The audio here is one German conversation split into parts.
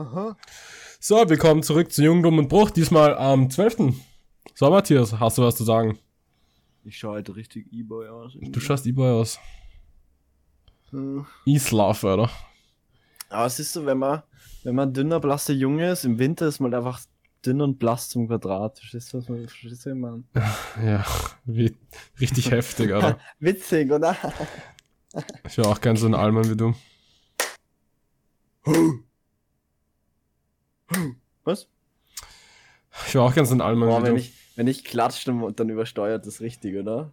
Aha. So, willkommen zurück zu Jung, Dumm und Bruch. Diesmal am 12. So, Matthias, hast du was zu sagen? Ich schaue halt richtig E-Boy aus. Du schaust E-Boy aus. Hm. E-Slav, oder? Aber es ist so, wenn man, wenn man dünner, blasser Junge ist, im Winter ist man einfach dünn und blass zum Quadrat. Verstehst du, was man, verstehst du, man? Ja, wie, richtig heftig, oder? Witzig, oder? Ich wäre auch gern so ein Allmann wie du. Was? Ich wäre auch Allmann Boah, wie wenn ich, wenn ich klatscht und dann übersteuert das richtig, oder?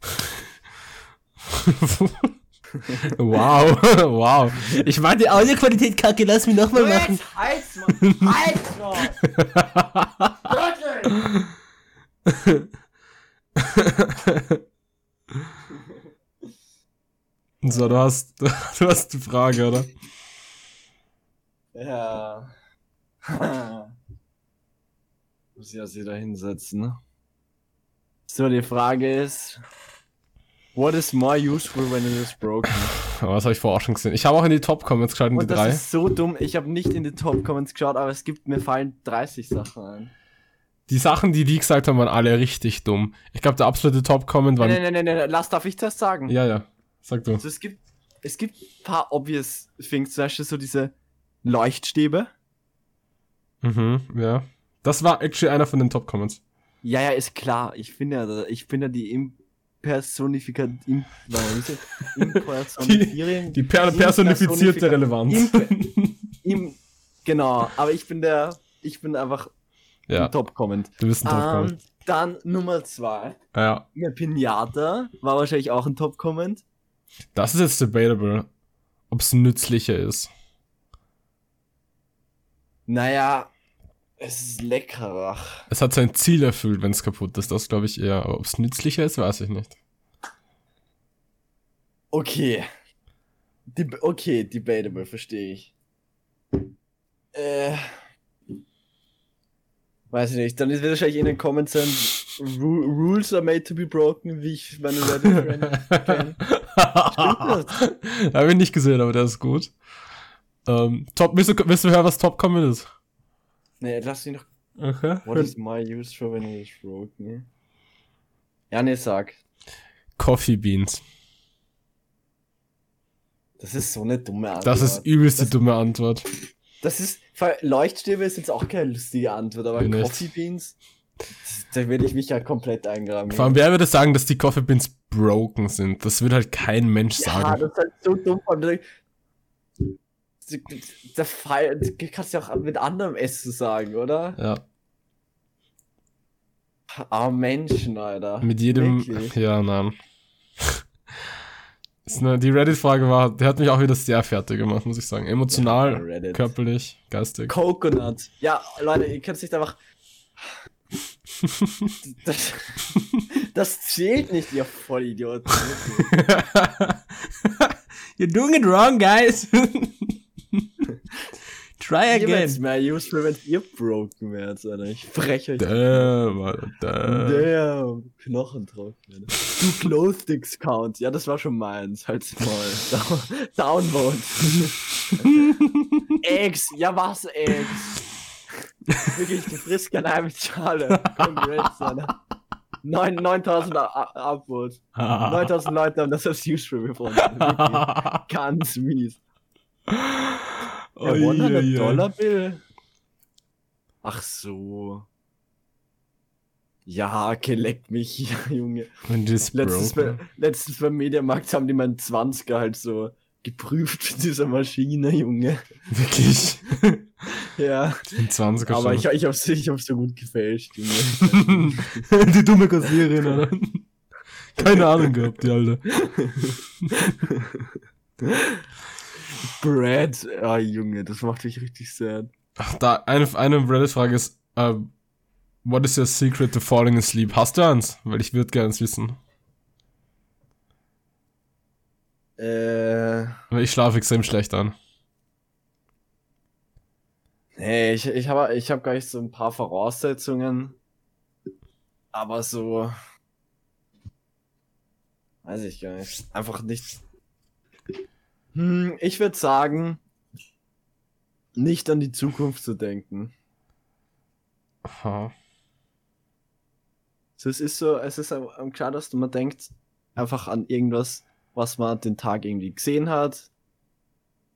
wow, wow. Ich meine die Audioqualität kacke, lass mich nochmal machen. Heiz, Mann! Heiz, Wirklich! So, du hast, du hast die Frage, oder? Ja. Muss ja sie da hinsetzen, ne? So, die Frage ist, what is more useful when it is broken? Aber das habe ich vorher auch schon gesehen. Ich habe auch in die Top-Comments geschaut, in die das drei. ist so dumm, ich habe nicht in die Top-Comments geschaut, aber es gibt, mir fallen 30 Sachen ein. Die Sachen, die die gesagt haben, waren alle richtig dumm. Ich glaube, der absolute Top-Comment war... Nein, nein, nein, nein, nein, lass, darf ich das sagen? Ja, ja. Sag du. Also es gibt, es gibt ein paar obvious things, zum Beispiel so diese Leuchtstäbe. Mhm, ja. Das war actually einer von den Top-Comments. Ja, ja, ist klar. Ich finde ja, ich finde die Impersonifikat, Im? Impersonifierung. Die per personifizierte Relevanz. Imp- Im, genau, aber ich bin der, ich bin einfach ja, ein Top-Comment. du bist ein Ähm, Top-Comment. dann Nummer zwei. ja. Eine Pinata war wahrscheinlich auch ein Top-Comment. Das ist jetzt debatable, ob es nützlicher ist. Naja, es ist leckerer. Es hat sein Ziel erfüllt, wenn es kaputt ist. Das glaube ich eher. Aber ob es nützlicher ist, weiß ich nicht. Okay. Deb okay, debatable, verstehe ich. Äh. Weiß ich nicht. Dann wird wahrscheinlich in den Comments sein, Ru Rules are made to be broken, wie ich meine Reddit-Friend kenne. Stimmt Habe ich nicht gesehen, aber der ist gut. Ähm, top, willst, du, willst du hören, was Top-Comment ist? Nee, lass mich noch. Okay. What is my use for when it is broken? Ja, nee, sag. Coffee Beans. Das ist so eine dumme Antwort. Das ist übelst die dumme Antwort. Das ist. Leuchtstäbe ist jetzt auch keine lustige Antwort, aber Bin nicht. Coffee Beans. das- Da würde ich mich ja komplett eingraben. Vor allem, wer würde sagen, dass die Coffee Beans broken sind? Das wird halt kein Mensch Ja, sagen. das ist halt so dumm. Der Fall, du kannst ja auch mit anderem Essen sagen, oder? Ja, Ah, Menschen, Alter. mit jedem. Wirklich? Ja, nein. Ist eine, die Reddit-Frage war, der hat mich auch wieder sehr fertig gemacht, muss ich sagen. Emotional, Ja, körperlich, geistig. Coconut. Ja, Leute, ihr könnt nicht einfach. Das, das zählt nicht, ihr Vollidioten. You're doing it wrong, guys. Try Ihr werdet mehr useful, wenn ihr broken werdet, Alter. Ich breche euch. Damn, Alter, damn. Damn, Knochentrocken. Du Clothesticks Count. Ja, das war schon meins. Halt's mal. Down, Downvote. Eggs. Ja, was, Eggs? Wirklich, du frisst keine Ei mit Schale. Congrats, Alter. 9 9000 A- A- Upvotes. 9000 Leute haben das als useful gefunden. Ganz mies. Der ui. 100 Dollar Bill. Ach so. Ja, geleckt mich, Junge. Das Letztens, bei, letztens beim Mediamarkt haben die meinen 20er halt so geprüft mit dieser Maschine, Junge. Wirklich. Ja, Den 20er aber ich, schon. ich, hab's, ich hab's so gut gefälscht, Junge. die dumme Kassiererin, Alter. Keine Ahnung gehabt, die Alte. Brad, ah, Junge, das macht mich richtig sad. Ach, Da, eine, eine Reddit-Frage ist, äh, what is your secret to falling asleep? Hast du eins? Weil ich würde gerne wissen. Äh, ich schlafe extrem schlecht an. nee, ich, ich habe ich hab gar nicht so ein paar Voraussetzungen, aber so, weiß ich gar nicht, einfach nicht. Hm, ich würde sagen, nicht an die Zukunft zu denken. Aha. So, es ist so, es ist am, am klar, dass man denkt einfach an irgendwas, was man den Tag irgendwie gesehen hat.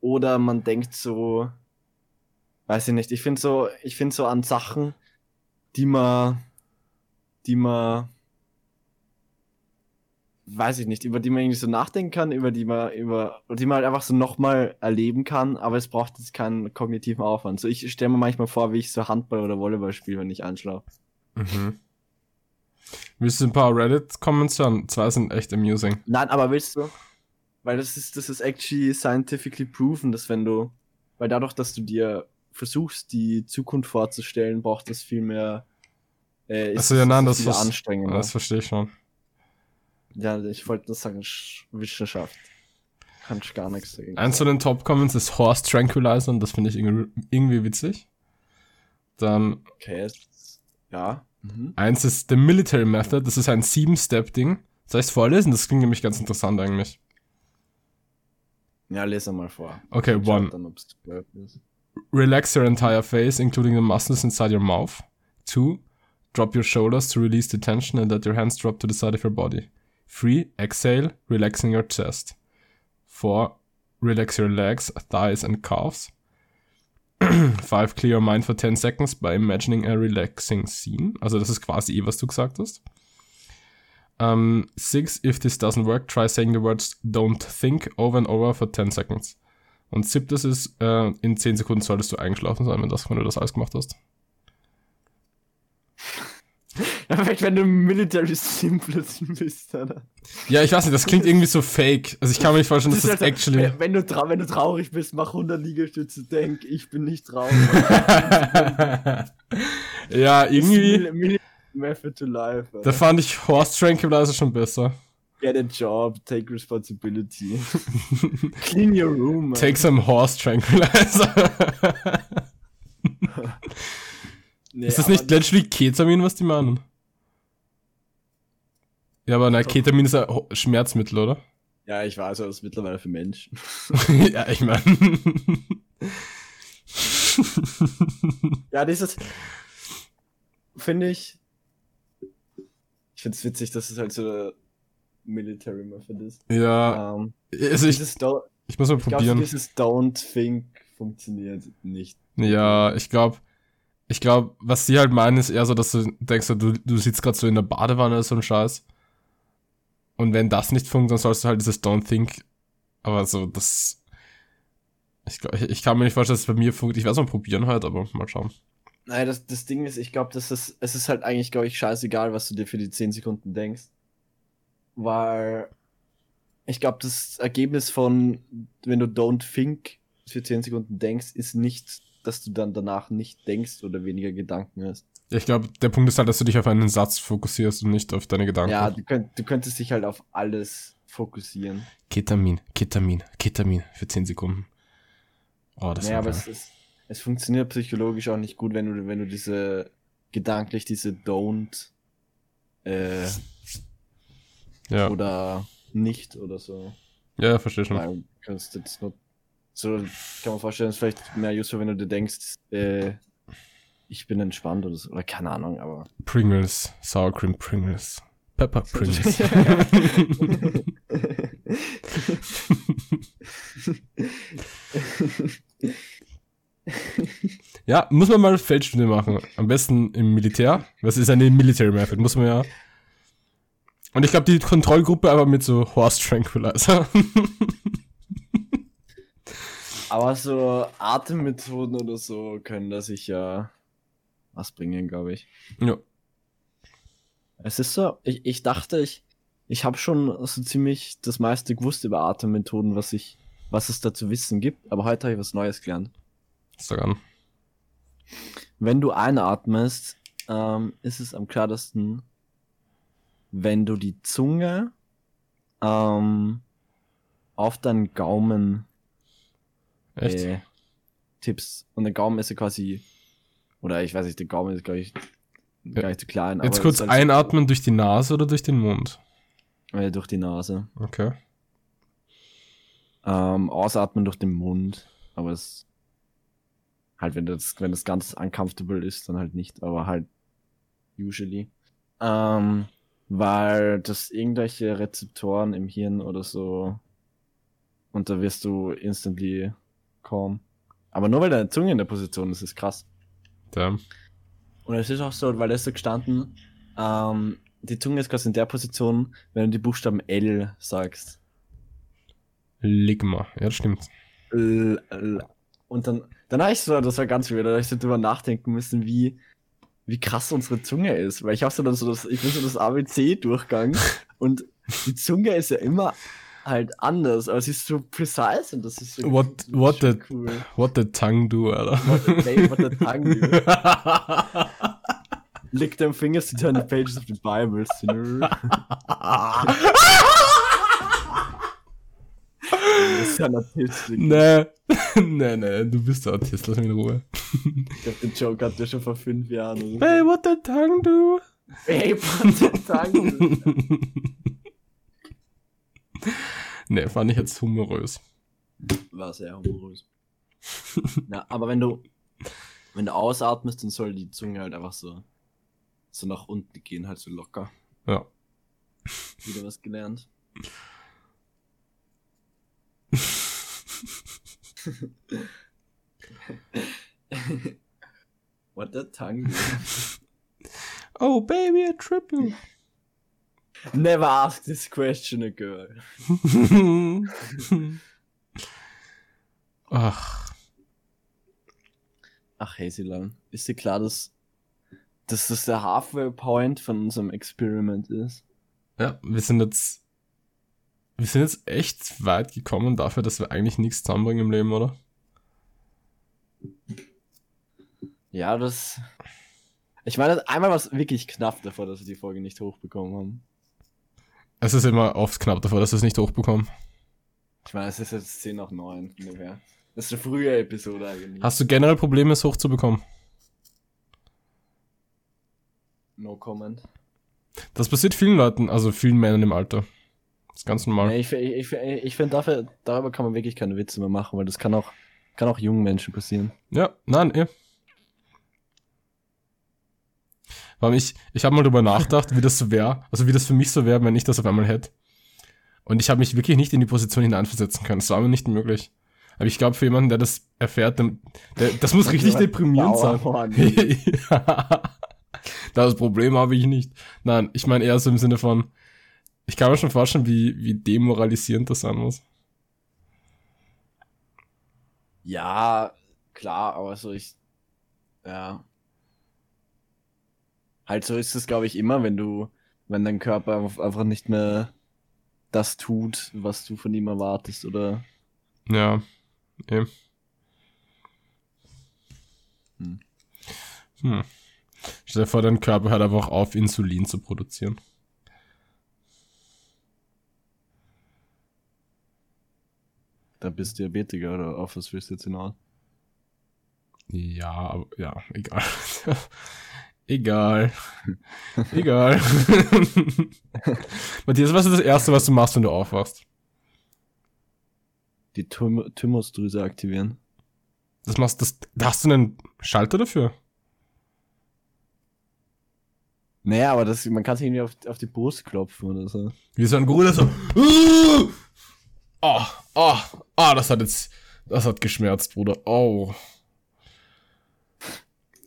Oder man denkt so, weiß ich nicht, ich finde so, ich finde so an Sachen, die man, die man, weiß ich nicht, über die man irgendwie so nachdenken kann, über die man, über, die man halt einfach so nochmal erleben kann, aber es braucht jetzt keinen kognitiven Aufwand. So, ich stelle mir manchmal vor, wie ich so Handball oder Volleyball spiele, wenn ich einschlafe. Mhm. Willst du ein paar Reddit-Comments hören? Zwei sind echt amusing. Nein, aber willst du? Weil das ist, das ist actually scientifically proven, dass wenn du, weil dadurch, dass du dir versuchst, die Zukunft vorzustellen, braucht das viel mehr. Äh, Achso, ja, nein, das, das anstrengender. Das verstehe ich schon. Ja, ich wollte nur sagen, Wissenschaft. Kann ich gar nichts dagegen. Eins von den Top-Comments ist Horse Tranquilizer und das finde ich irgendwie, irgendwie witzig. Dann. Okay, ja. Mhm. Eins ist The Military Method, das ist ein Sieben-Step-Ding. Soll ich es vorlesen? Das klingt nämlich ganz interessant eigentlich. Ja, lese mal vor. Okay, ich one. Dann, Relax your entire face, including the muscles inside your mouth. Two, drop your shoulders to release the tension and let your hands drop to the side of your body. Three, exhale, relaxing your chest. Four, relax your legs, thighs and calves. Five, clear your mind for 10 seconds by imagining a relaxing scene. Also das ist quasi eh, was du gesagt hast. Um, six, if this doesn't work, try saying the words don't think over and over for 10 seconds. Und siebtes ist, äh, in 10 Sekunden solltest du eingeschlafen sein, wenn, das, wenn du das alles gemacht hast. Perfekt, wenn du Military Simpleton bist, oder? Ja, ich weiß nicht, das klingt irgendwie so fake. Also ich kann mir nicht vorstellen, das dass das, das actually... Wenn du, wenn du traurig bist, mach 100 Liegestütze, denk, ich bin nicht traurig. ja, irgendwie... Method to life. Alter. Da fand ich Horse Tranquilizer schon besser. Get a job, take responsibility. Clean your room. Man. Take some Horse Tranquilizer. nee, ist das nicht literally Ketamin, was die meinen? Ja, aber nein, Ketamin ist ein Schmerzmittel, oder? Ja, ich weiß, aber das ist mittlerweile für Menschen. ja, ich meine. ja, dieses finde ich, ich finde es witzig, dass es halt so eine Military Method ist. Ja. Um, ähm, also ich, ich muss mal ich probieren. Glaub, dieses Don't Think funktioniert nicht. Ja, ich glaube, ich glaube, was sie halt meinen, ist eher so, dass du denkst, du, du sitzt gerade so in der Badewanne oder so ein Scheiß. Und wenn das nicht funktioniert, dann sollst du halt dieses Don't Think. Aber so, das. Ich, ich, kann mir nicht vorstellen, dass es bei mir funktioniert. Ich werde es mal probieren halt, aber mal schauen. Naja, das, das Ding ist, ich glaube, das ist, es ist halt eigentlich, glaube ich, scheißegal, was du dir für die 10 Sekunden denkst. Weil ich glaube, das Ergebnis von, wenn du don't think für 10 Sekunden denkst, ist nicht, dass du dann danach nicht denkst oder weniger Gedanken hast. Ich glaube, der Punkt ist halt, dass du dich auf einen Satz fokussierst und nicht auf deine Gedanken. Ja, du, könnt, du könntest dich halt auf alles fokussieren. Ketamin, Ketamin, Ketamin für 10 Sekunden. Oh, das naja, aber es ist, es funktioniert psychologisch auch nicht gut, wenn du, wenn du diese gedanklich diese Don't äh, ja. oder nicht oder so. Ja, verstehe schon. kannst jetzt nur, so kann man vorstellen, es ist vielleicht mehr useful, wenn du dir denkst, äh, ich bin entspannt oder so, oder keine Ahnung, aber. Pringles, Sour Cream Pringles, Pepper Pringles. ja, muss man mal Feldstunde machen. Am besten im Militär. Das ist eine Military Method, muss man ja. Und ich glaube, die Kontrollgruppe aber mit so Horse Tranquilizer. aber so Atemmethoden oder so können da sicher was bringen, glaube ich. Ja. Es ist so, ich, ich dachte, ich, ich habe schon so ziemlich das meiste gewusst über Atemmethoden, was ich, was es da zu wissen gibt, aber heute habe ich was Neues gelernt. Sag an. Wenn du einatmest, ähm, ist es am klarsten, wenn du die Zunge ähm, auf deinen Gaumen äh, tippst. Und der Gaumen ist ja quasi, oder ich weiß nicht, der Gaumen ist, glaube ich, gar nicht zu klein. Jetzt kurz halt einatmen durch die Nase oder durch den Mund? Äh, durch die Nase. Okay. Ähm, ausatmen durch den Mund. Aber es Halt, wenn das, wenn das ganz uncomfortable ist, dann halt nicht, aber halt usually. Ähm, weil das irgendwelche Rezeptoren im Hirn oder so und da wirst du instantly calm. Aber nur weil deine Zunge in der Position ist, ist krass. Damn. Und es ist auch so, weil da ist so gestanden, ähm, die Zunge ist quasi in der Position, wenn du die Buchstaben L sagst. Ligma, ja, das stimmt. L, L. Und dann, dann habe ich so, das war ganz weird, da habe ich so drüber nachdenken müssen, wie, wie krass unsere Zunge ist. Weil ich habe so dann so das, ich bin so das ABC-Durchgang und die Zunge ist ja immer halt anders, aber sie ist so precise und das ist so What, das what, the, cool. what the tongue do, Alter? What the, what the tongue do. Lick them fingers to turn the pages of the Bible, sinner. Du bist ja ein Autist. Nee. nee, nee, du bist der Autist, lass mich in Ruhe. ich glaube, den Joke hat der schon vor fünf Jahren. Hey, what the tongue do? Hey, what the tongue do? nee, fand ich jetzt humorös. War sehr humorös. ja, aber wenn du, wenn du ausatmest, dann soll die Zunge halt einfach so, so nach unten gehen, halt so locker. Ja. Wieder was gelernt. what the tongue Oh, baby, I trip you. Never ask this question a girl. Ach. Ach, Hazyland. Ist dir klar, dass, dass das der Halfway Point von unserem Experiment ist? Ja, wir sind jetzt. Wir sind jetzt echt weit gekommen dafür, dass wir eigentlich nichts zusammenbringen im Leben, oder? Ja, das. Ich meine, einmal war es wirklich knapp davor, dass wir die Folge nicht hochbekommen haben. Es ist immer oft knapp davor, dass wir es nicht hochbekommen. Ich meine, es ist jetzt 10 nach 9. Das ist eine frühe Episode eigentlich. Hast du generell Probleme, es hochzubekommen? No comment. Das passiert vielen Leuten, also vielen Männern im Alter. Das ist ganz normal. ich ich, ich, ich finde, dafür, darüber kann man wirklich keine Witze mehr machen, weil das kann auch, kann auch jungen Menschen passieren. Ja, nein, eh. Weil ich, ich habe mal drüber nachgedacht, wie das so wäre, also wie das für mich so wäre, wenn ich das auf einmal hätte. Und ich habe mich wirklich nicht in die Position hineinversetzen können. Das war mir nicht möglich. Aber ich glaube, für jemanden, der das erfährt, der, das muss richtig deprimierend sein. das Problem habe ich nicht. Nein, ich meine eher so im Sinne von, ich kann mir schon vorstellen, wie, wie demoralisierend das sein muss. Ja, klar, aber so ich, ja, halt so ist es, glaube ich, immer, wenn du, wenn dein Körper einfach nicht mehr das tut, was du von ihm erwartest, oder? Ja, eben. Hm. Hm. Stell dir vor, dein Körper hört einfach auf, Insulin zu produzieren. Da bist du Diabetiker oder auf was willst du jetzt hinaus? Ja, aber ja, egal. Egal. Egal. Matthias, was ist das Erste, was du machst, wenn du aufwachst? Die Thym Thymusdrüse aktivieren. Das machst das. Da hast du einen Schalter dafür? Naja, aber das, man kann sich irgendwie auf, auf die Brust klopfen oder so. Wie so ein Gorilla so. Ah, ah, ah, das hat jetzt. Das hat geschmerzt, Bruder. Oh.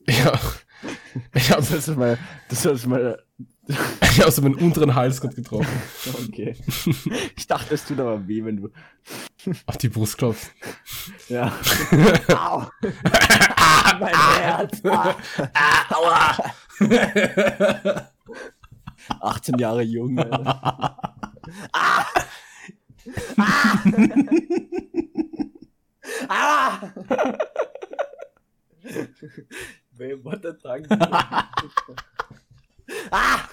Ja. Ich habe das mal, das ist mal. ich habe meinen unteren Hals gerade getroffen. Okay. Ich dachte, es tut aber weh, wenn du auf die Brust klopfst. Ja. Au. ah, mein Herz. Ah, aua. 18 Jahre jung. ah. Ah. ah. Ah!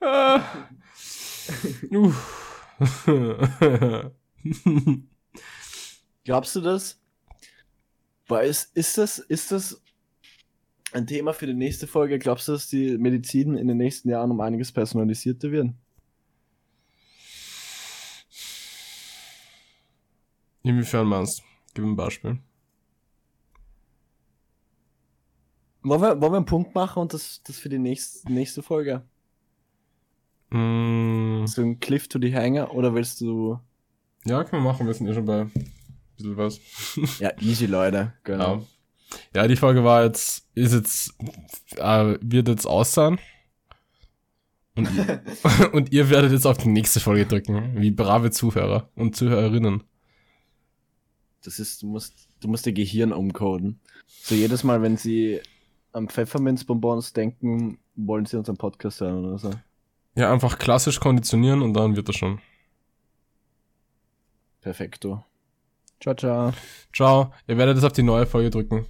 Glaubst du das? Weil ist, ist das, ist das ein Thema für die nächste Folge? Glaubst du, dass die Medizin in den nächsten Jahren um einiges personalisierter werden? Inwiefern meinst du? Gib ein Beispiel. Wollen wir, wollen wir einen Punkt machen und das, das für die nächste, nächste Folge? Mm. So ein Cliff to the Hanger oder willst du. Ja, können wir machen, wir sind eh schon bei ein bisschen was. ja, easy, Leute. Genau. Ja. ja, die Folge war jetzt, ist jetzt, äh, wird jetzt aussehen. Und, und ihr werdet jetzt auf die nächste Folge drücken, wie brave Zuhörer und Zuhörerinnen. Das ist, du musst, du musst ihr Gehirn umcoden. So jedes Mal, wenn sie am Pfefferminzbonbons denken, wollen sie unseren Podcast hören oder so. Ja, einfach klassisch konditionieren und dann wird das schon. Perfekto. Ciao, ciao. Ciao. Ihr werdet es auf die neue Folge drücken.